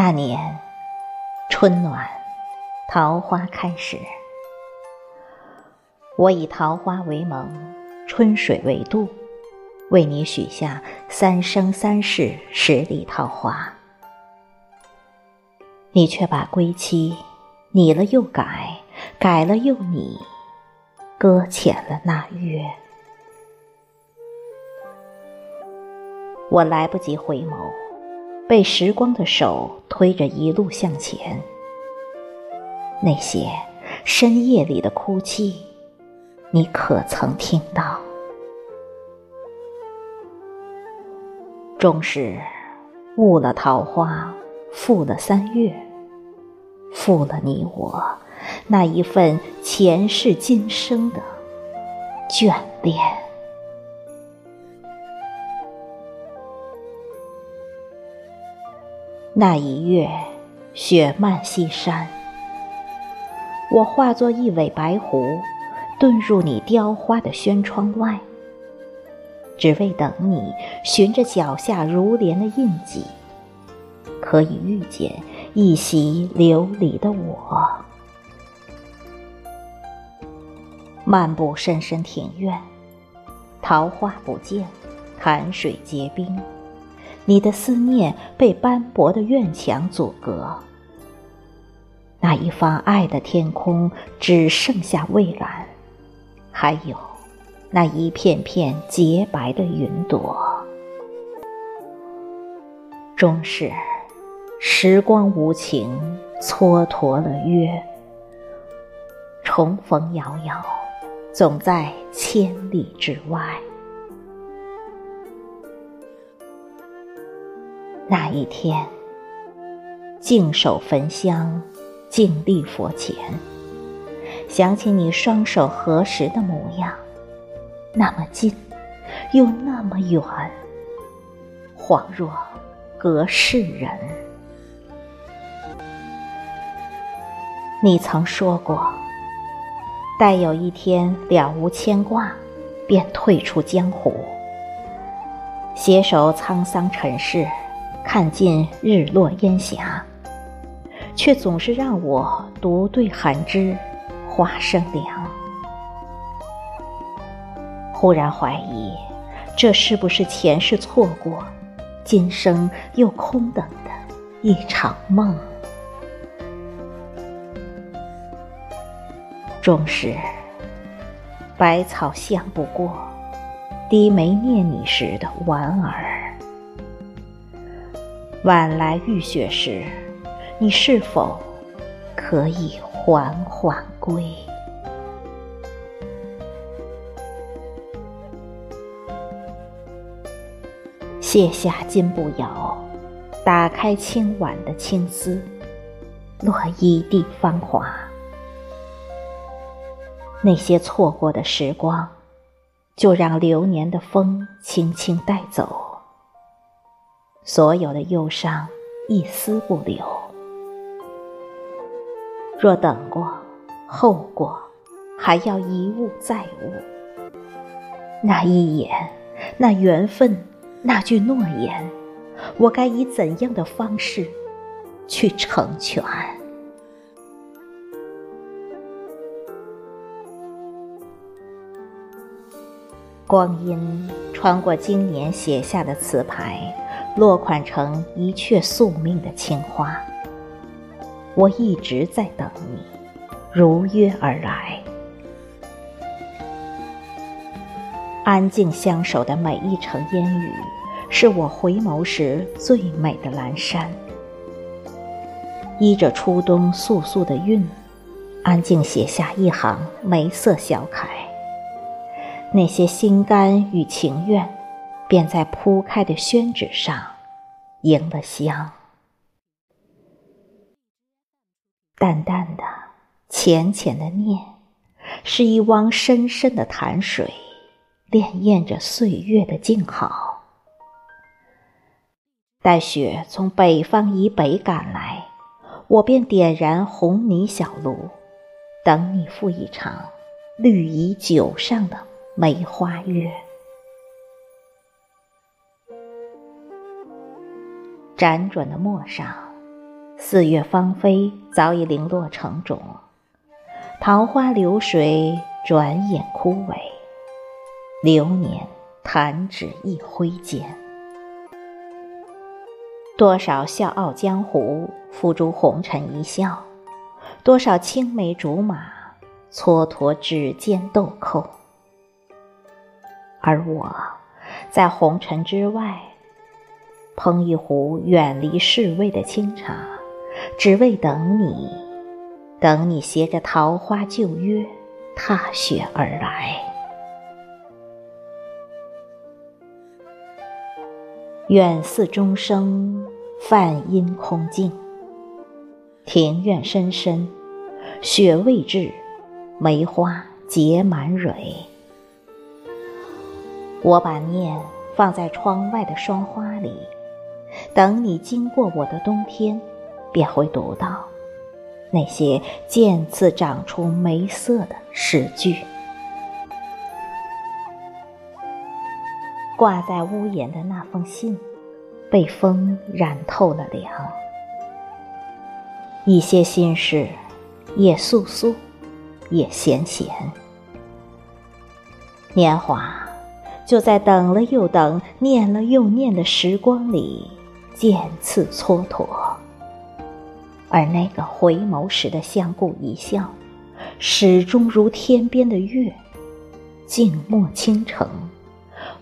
那年春暖，桃花开时，我以桃花为盟，春水为度，为你许下三生三世十里桃花。你却把归期拟了又改，改了又拟，搁浅了那月。我来不及回眸。被时光的手推着一路向前，那些深夜里的哭泣，你可曾听到？终是误了桃花，负了三月，负了你我那一份前世今生的眷恋。那一月，雪漫西山，我化作一尾白狐，遁入你雕花的轩窗外，只为等你寻着脚下如莲的印记，可以遇见一袭琉璃的我。漫步深深庭院，桃花不见，潭水结冰。你的思念被斑驳的院墙阻隔，那一方爱的天空只剩下蔚蓝，还有那一片片洁白的云朵。终是时光无情，蹉跎了约。重逢遥遥，总在千里之外。那一天，静守焚香，静立佛前，想起你双手合十的模样，那么近，又那么远，恍若隔世人。你曾说过，待有一天了无牵挂，便退出江湖，携手沧桑尘世。看尽日落烟霞，却总是让我独对寒枝，花生凉。忽然怀疑，这是不是前世错过，今生又空等的一场梦？终是百草香不过，低眉念你时的莞尔。晚来遇雪时，你是否可以缓缓归？卸下金步摇，打开清婉的青丝，落一地芳华。那些错过的时光，就让流年的风轻轻带走。所有的忧伤，一丝不留。若等过、后过，还要一物再物，那一眼、那缘分、那句诺言，我该以怎样的方式去成全？光阴穿过今年写下的词牌。落款成一阙宿命的青花，我一直在等你，如约而来。安静相守的每一程烟雨，是我回眸时最美的阑珊。依着初冬素素的韵，安静写下一行梅色小楷。那些心甘与情愿。便在铺开的宣纸上迎了香，淡淡的、浅浅的念，是一汪深深的潭水，潋滟着岁月的静好。待雪从北方以北赶来，我便点燃红泥小炉，等你赴一场绿蚁酒上的梅花月。辗转的陌上，四月芳菲早已零落成种，桃花流水转眼枯萎，流年弹指一挥间。多少笑傲江湖，付诸红尘一笑；多少青梅竹马，蹉跎指尖豆蔻。而我，在红尘之外，烹一壶远离世味的清茶，只为等你，等你携着桃花旧约，踏雪而来。愿似钟声，梵音空静。庭院深深，雪未至，梅花结满蕊。我把念放在窗外的霜花里，等你经过我的冬天，便会读到那些渐次长出梅色的诗句。挂在屋檐的那封信，被风染透了凉。一些心事，也素素，也闲闲。年华。就在等了又等、念了又念的时光里，渐次蹉跎。而那个回眸时的相顾一笑，始终如天边的月，静默倾城，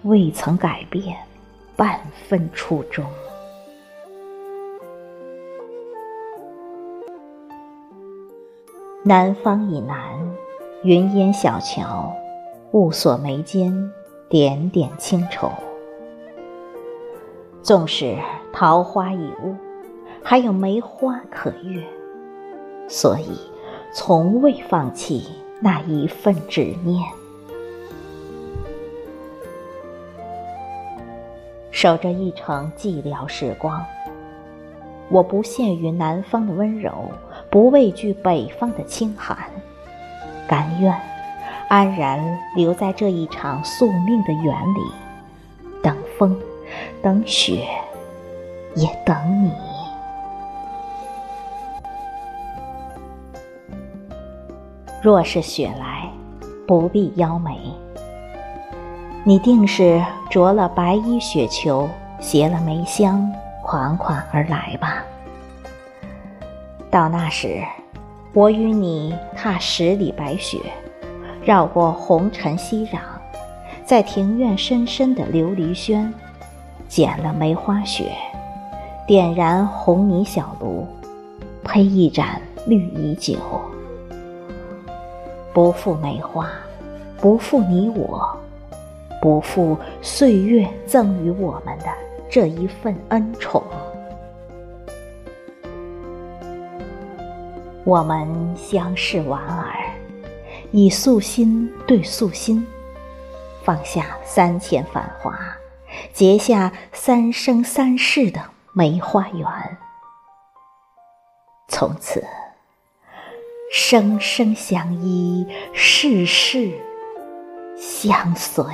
未曾改变半分初衷。南方以南，云烟小桥，雾锁眉间。点点清愁，纵使桃花已误，还有梅花可阅，所以从未放弃那一份执念。守着一程寂寥时光，我不屑于南方的温柔，不畏惧北方的清寒，甘愿。安然留在这一场宿命的园里，等风，等雪，也等你。若是雪来，不必邀梅。你定是着了白衣雪裘，携了梅香，款款而来吧。到那时，我与你踏十里白雪。绕过红尘熙攘，在庭院深深的琉璃轩，捡了梅花雪，点燃红泥小炉，配一盏绿蚁酒，不负梅花，不负你我，不负岁月赠予我们的这一份恩宠。我们相视莞尔。以素心对素心，放下三千繁华，结下三生三世的梅花缘，从此生生相依，世世相随。